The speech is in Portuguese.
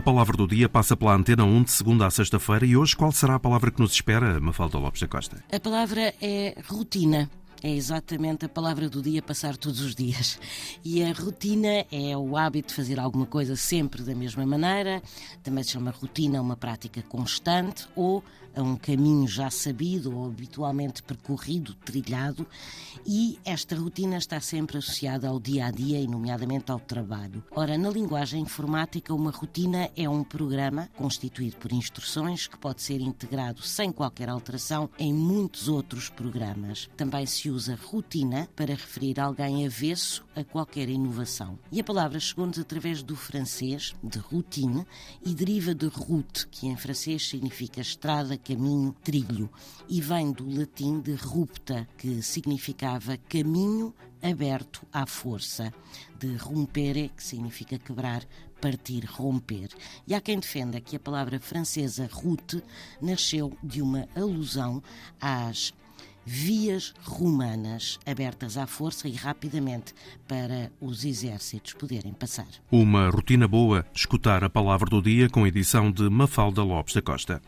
palavra do dia passa pela antena 1 de segunda a sexta-feira e hoje qual será a palavra que nos espera, Mafalda Lopes da Costa? A palavra é rotina. É exatamente a palavra do dia passar todos os dias. E a rotina é o hábito de fazer alguma coisa sempre da mesma maneira, também se chama rotina uma prática constante ou a um caminho já sabido ou habitualmente percorrido, trilhado, e esta rotina está sempre associada ao dia a dia e, nomeadamente, ao trabalho. Ora, na linguagem informática, uma rotina é um programa constituído por instruções que pode ser integrado sem qualquer alteração em muitos outros programas. Também se usa rotina para referir alguém avesso a qualquer inovação. E a palavra chegou-nos através do francês, de routine, e deriva de route, que em francês significa estrada, caminho, trilho, e vem do latim de rupta, que significava caminho aberto à força, de rompere, que significa quebrar, partir, romper. E há quem defenda que a palavra francesa route nasceu de uma alusão às vias romanas abertas à força e rapidamente para os exércitos poderem passar. Uma rotina boa, escutar a palavra do dia com edição de Mafalda Lopes da Costa.